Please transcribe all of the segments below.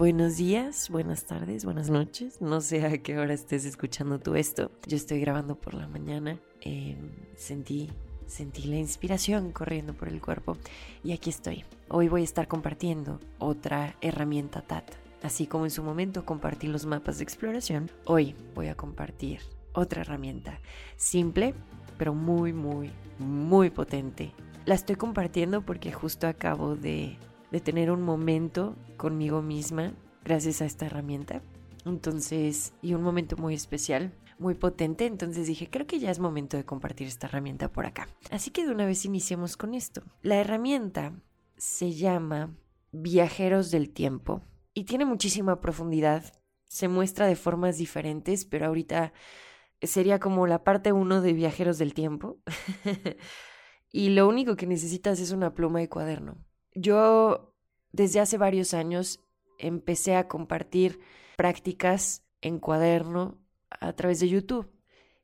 Buenos días, buenas tardes, buenas noches. No sé a qué hora estés escuchando tú esto. Yo estoy grabando por la mañana. Em, sentí, sentí la inspiración corriendo por el cuerpo y aquí estoy. Hoy voy a estar compartiendo otra herramienta TAT. Así como en su momento compartí los mapas de exploración, hoy voy a compartir otra herramienta simple, pero muy, muy, muy potente. La estoy compartiendo porque justo acabo de de tener un momento conmigo misma gracias a esta herramienta. Entonces, y un momento muy especial, muy potente. Entonces dije, creo que ya es momento de compartir esta herramienta por acá. Así que de una vez iniciemos con esto. La herramienta se llama Viajeros del Tiempo y tiene muchísima profundidad. Se muestra de formas diferentes, pero ahorita sería como la parte uno de Viajeros del Tiempo. y lo único que necesitas es una pluma y cuaderno. Yo desde hace varios años empecé a compartir prácticas en cuaderno a través de YouTube.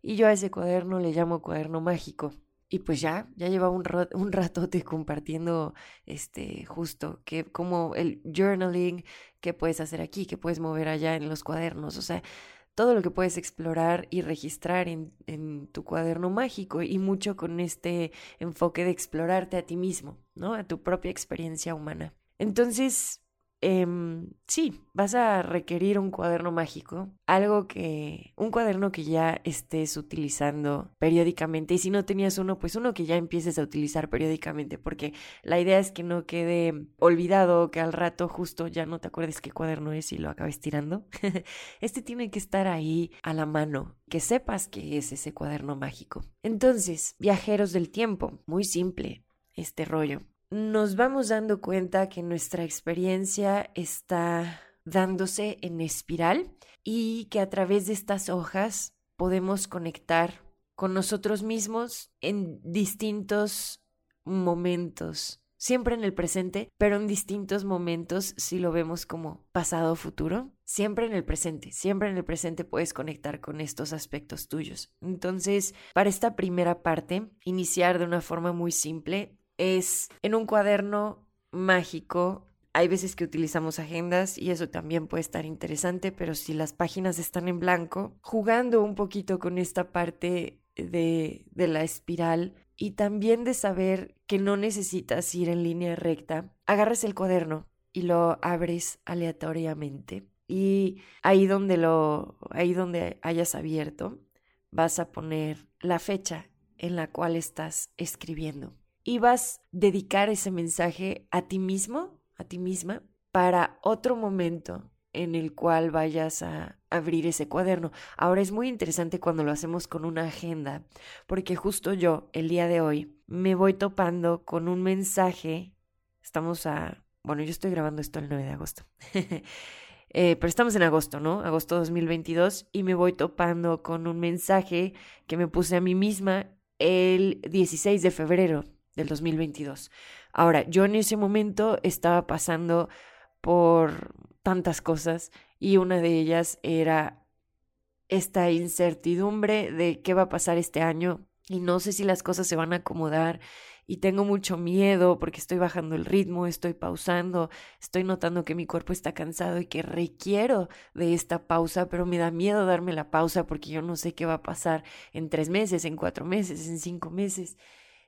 Y yo a ese cuaderno le llamo cuaderno mágico. Y pues ya, ya llevaba un, un ratote compartiendo este justo que como el journaling, qué puedes hacer aquí, qué puedes mover allá en los cuadernos. O sea, todo lo que puedes explorar y registrar en, en, tu cuaderno mágico y mucho con este enfoque de explorarte a ti mismo, ¿no? A tu propia experiencia humana. Entonces, Em, sí, vas a requerir un cuaderno mágico, algo que, un cuaderno que ya estés utilizando periódicamente y si no tenías uno, pues uno que ya empieces a utilizar periódicamente, porque la idea es que no quede olvidado, que al rato justo ya no te acuerdes qué cuaderno es y lo acabes tirando. este tiene que estar ahí a la mano, que sepas que es ese cuaderno mágico. Entonces, viajeros del tiempo, muy simple este rollo nos vamos dando cuenta que nuestra experiencia está dándose en espiral y que a través de estas hojas podemos conectar con nosotros mismos en distintos momentos, siempre en el presente, pero en distintos momentos si lo vemos como pasado futuro, siempre en el presente, siempre en el presente puedes conectar con estos aspectos tuyos. Entonces, para esta primera parte, iniciar de una forma muy simple, es en un cuaderno mágico. Hay veces que utilizamos agendas y eso también puede estar interesante, pero si las páginas están en blanco, jugando un poquito con esta parte de, de la espiral y también de saber que no necesitas ir en línea recta, agarras el cuaderno y lo abres aleatoriamente y ahí donde lo ahí donde hayas abierto vas a poner la fecha en la cual estás escribiendo y vas a dedicar ese mensaje a ti mismo, a ti misma, para otro momento en el cual vayas a abrir ese cuaderno. Ahora es muy interesante cuando lo hacemos con una agenda, porque justo yo, el día de hoy, me voy topando con un mensaje. Estamos a... Bueno, yo estoy grabando esto el 9 de agosto. eh, pero estamos en agosto, ¿no? Agosto 2022 y me voy topando con un mensaje que me puse a mí misma el 16 de febrero del 2022. Ahora, yo en ese momento estaba pasando por tantas cosas y una de ellas era esta incertidumbre de qué va a pasar este año y no sé si las cosas se van a acomodar y tengo mucho miedo porque estoy bajando el ritmo, estoy pausando, estoy notando que mi cuerpo está cansado y que requiero de esta pausa, pero me da miedo darme la pausa porque yo no sé qué va a pasar en tres meses, en cuatro meses, en cinco meses.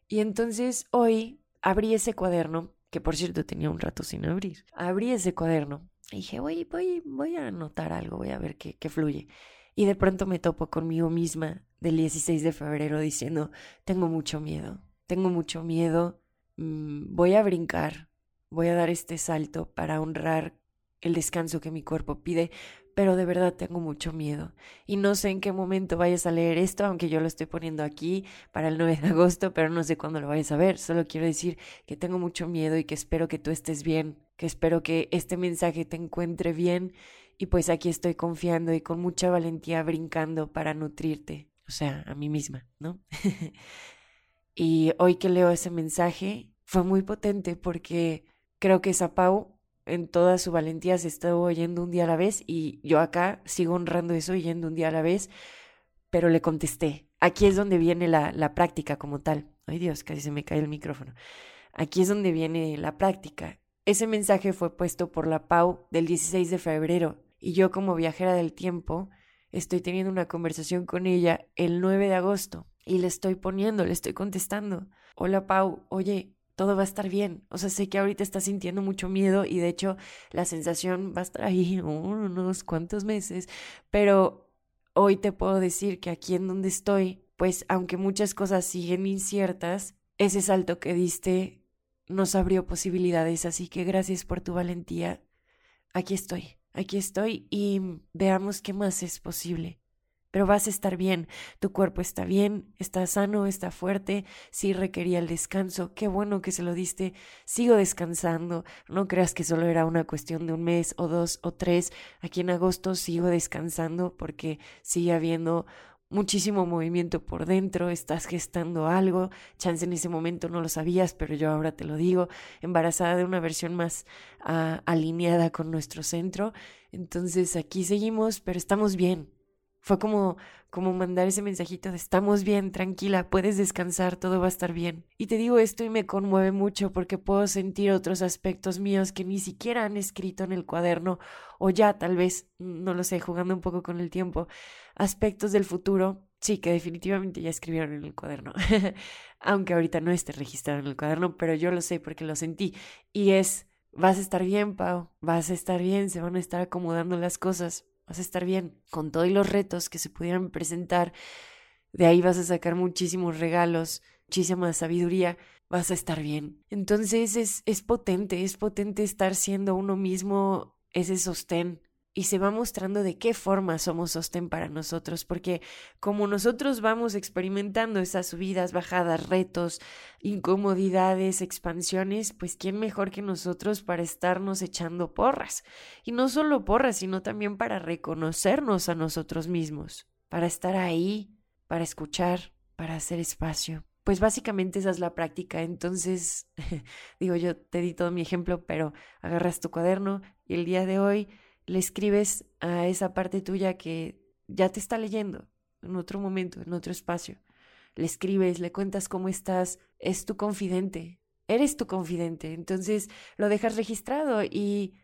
Y entonces hoy abrí ese cuaderno, que por cierto tenía un rato sin abrir. Abrí ese cuaderno y dije, voy, voy, voy a anotar algo, voy a ver qué, qué fluye. Y de pronto me topo conmigo misma del 16 de febrero diciendo, tengo mucho miedo, tengo mucho miedo, mm, voy a brincar, voy a dar este salto para honrar el descanso que mi cuerpo pide, pero de verdad tengo mucho miedo. Y no sé en qué momento vayas a leer esto, aunque yo lo estoy poniendo aquí para el 9 de agosto, pero no sé cuándo lo vayas a ver. Solo quiero decir que tengo mucho miedo y que espero que tú estés bien, que espero que este mensaje te encuentre bien. Y pues aquí estoy confiando y con mucha valentía brincando para nutrirte, o sea, a mí misma, ¿no? y hoy que leo ese mensaje fue muy potente porque creo que Zapau en toda su valentía se estuvo yendo un día a la vez y yo acá sigo honrando eso yendo un día a la vez, pero le contesté. Aquí es donde viene la, la práctica como tal. Ay Dios, casi se me cae el micrófono. Aquí es donde viene la práctica. Ese mensaje fue puesto por la Pau del 16 de febrero y yo como viajera del tiempo estoy teniendo una conversación con ella el 9 de agosto y le estoy poniendo, le estoy contestando. Hola Pau, oye, todo va a estar bien. O sea, sé que ahorita estás sintiendo mucho miedo y de hecho la sensación va a estar ahí unos cuantos meses, pero hoy te puedo decir que aquí en donde estoy, pues aunque muchas cosas siguen inciertas, ese salto que diste nos abrió posibilidades, así que gracias por tu valentía. Aquí estoy, aquí estoy y veamos qué más es posible pero vas a estar bien, tu cuerpo está bien, está sano, está fuerte, sí requería el descanso, qué bueno que se lo diste, sigo descansando, no creas que solo era una cuestión de un mes o dos o tres, aquí en agosto sigo descansando porque sigue habiendo muchísimo movimiento por dentro, estás gestando algo, chance en ese momento no lo sabías, pero yo ahora te lo digo, embarazada de una versión más ah, alineada con nuestro centro, entonces aquí seguimos, pero estamos bien, fue como, como mandar ese mensajito de estamos bien, tranquila, puedes descansar, todo va a estar bien. Y te digo esto y me conmueve mucho porque puedo sentir otros aspectos míos que ni siquiera han escrito en el cuaderno o ya tal vez, no lo sé, jugando un poco con el tiempo, aspectos del futuro, sí, que definitivamente ya escribieron en el cuaderno, aunque ahorita no esté registrado en el cuaderno, pero yo lo sé porque lo sentí. Y es, vas a estar bien, Pau, vas a estar bien, se van a estar acomodando las cosas vas a estar bien con todos los retos que se pudieran presentar. De ahí vas a sacar muchísimos regalos, muchísima sabiduría, vas a estar bien. Entonces es, es potente, es potente estar siendo uno mismo ese sostén y se va mostrando de qué forma somos sostén para nosotros, porque como nosotros vamos experimentando esas subidas, bajadas, retos, incomodidades, expansiones, pues quién mejor que nosotros para estarnos echando porras. Y no solo porras, sino también para reconocernos a nosotros mismos, para estar ahí, para escuchar, para hacer espacio. Pues básicamente esa es la práctica. Entonces, digo, yo te di todo mi ejemplo, pero agarras tu cuaderno y el día de hoy le escribes a esa parte tuya que ya te está leyendo en otro momento, en otro espacio. Le escribes, le cuentas cómo estás, es tu confidente, eres tu confidente. Entonces lo dejas registrado y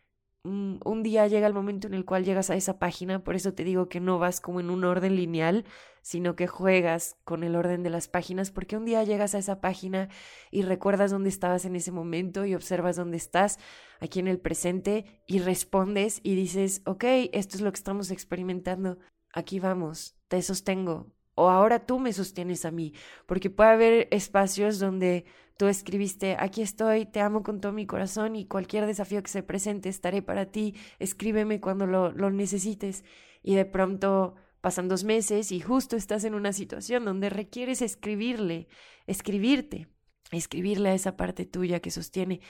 un día llega el momento en el cual llegas a esa página, por eso te digo que no vas como en un orden lineal, sino que juegas con el orden de las páginas, porque un día llegas a esa página y recuerdas dónde estabas en ese momento y observas dónde estás aquí en el presente y respondes y dices, ok, esto es lo que estamos experimentando, aquí vamos, te sostengo, o ahora tú me sostienes a mí, porque puede haber espacios donde tú escribiste, aquí estoy, te amo con todo mi corazón y cualquier desafío que se presente estaré para ti, escríbeme cuando lo, lo necesites y de pronto pasan dos meses y justo estás en una situación donde requieres escribirle, escribirte, escribirle a esa parte tuya que sostiene.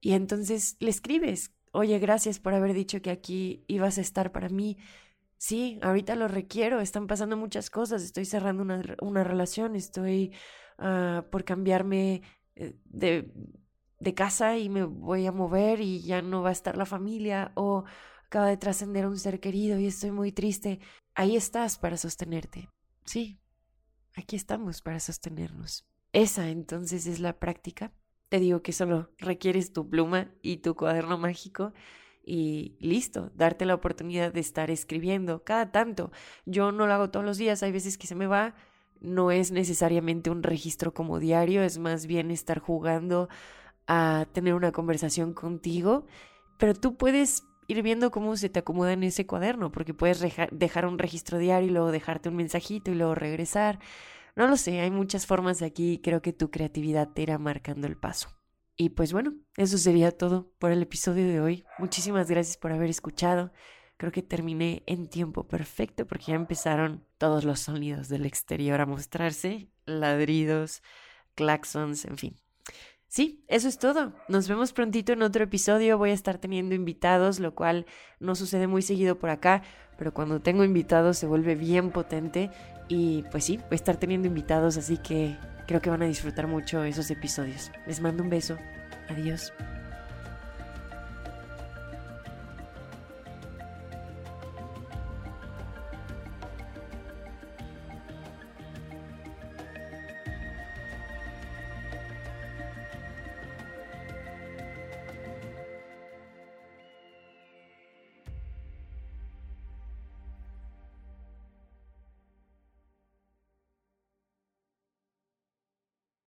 Y entonces le escribes, oye, gracias por haber dicho que aquí ibas a estar para mí, sí, ahorita lo requiero, están pasando muchas cosas, estoy cerrando una, una relación, estoy uh, por cambiarme eh, de casa y me voy a mover y ya no va a estar la familia o acaba de trascender un ser querido y estoy muy triste. Ahí estás para sostenerte. Sí, aquí estamos para sostenernos. Esa entonces es la práctica. Te digo que solo requieres tu pluma y tu cuaderno mágico y listo, darte la oportunidad de estar escribiendo cada tanto. Yo no lo hago todos los días, hay veces que se me va, no es necesariamente un registro como diario, es más bien estar jugando a tener una conversación contigo, pero tú puedes ir viendo cómo se te acomoda en ese cuaderno, porque puedes dejar un registro diario y luego dejarte un mensajito y luego regresar. No lo sé, hay muchas formas aquí creo que tu creatividad te irá marcando el paso. Y pues bueno, eso sería todo por el episodio de hoy. Muchísimas gracias por haber escuchado. Creo que terminé en tiempo perfecto porque ya empezaron todos los sonidos del exterior a mostrarse, ladridos, claxons, en fin. Sí, eso es todo. Nos vemos prontito en otro episodio. Voy a estar teniendo invitados, lo cual no sucede muy seguido por acá, pero cuando tengo invitados se vuelve bien potente y pues sí, voy a estar teniendo invitados, así que creo que van a disfrutar mucho esos episodios. Les mando un beso. Adiós.